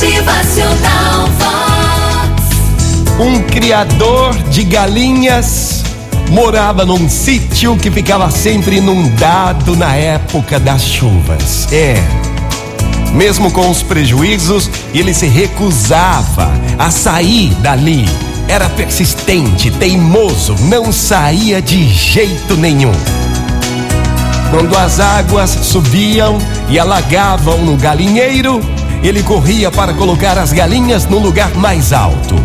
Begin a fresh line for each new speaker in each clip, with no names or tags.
Motivacional Vox.
Um criador de galinhas morava num sítio que ficava sempre inundado na época das chuvas. É. Mesmo com os prejuízos, ele se recusava a sair dali. Era persistente, teimoso, não saía de jeito nenhum. Quando as águas subiam e alagavam no galinheiro, ele corria para colocar as galinhas no lugar mais alto.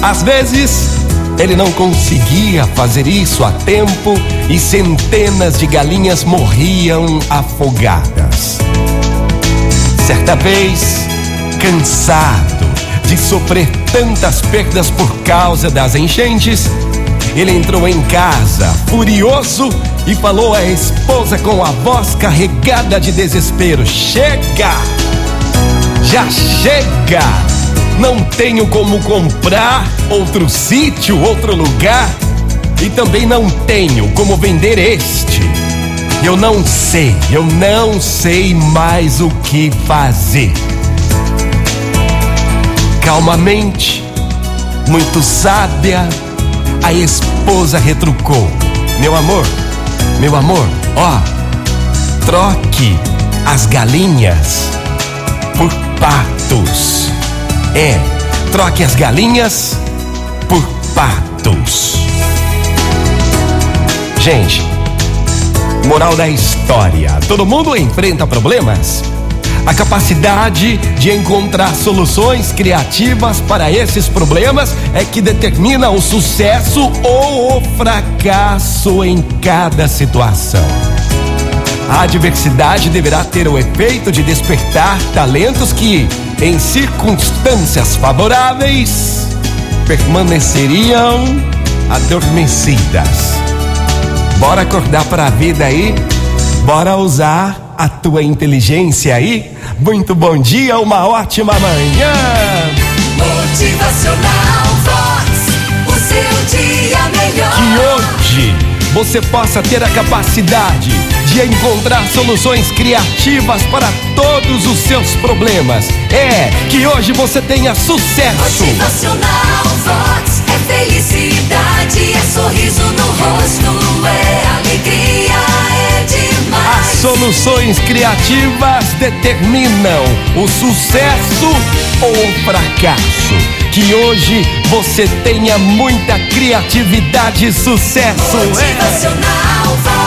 Às vezes, ele não conseguia fazer isso a tempo e centenas de galinhas morriam afogadas. Certa vez, cansado de sofrer tantas perdas por causa das enchentes, ele entrou em casa, furioso, e falou à esposa com a voz carregada de desespero: Chega! Já chega! Não tenho como comprar outro sítio, outro lugar, e também não tenho como vender este. Eu não sei, eu não sei mais o que fazer. Calmamente, muito sábia, a esposa retrucou: Meu amor, meu amor, ó, troque as galinhas por patos. É, troque as galinhas por patos. Gente, moral da história: todo mundo enfrenta problemas. A capacidade de encontrar soluções criativas para esses problemas é que determina o sucesso ou o fracasso em cada situação. A adversidade deverá ter o efeito de despertar talentos que, em circunstâncias favoráveis, permaneceriam adormecidas. Bora acordar para a vida aí? Bora usar a tua inteligência aí? Muito bom dia, uma ótima manhã! Você possa ter a capacidade de encontrar soluções criativas para todos os seus problemas. É, que hoje você tenha sucesso!
Motivacional Vox. É felicidade, é sorriso no rosto, é alegria, é demais.
As soluções criativas determinam o sucesso ou o fracasso. Que hoje você tenha muita criatividade e sucesso. É.
Motivacional Vox.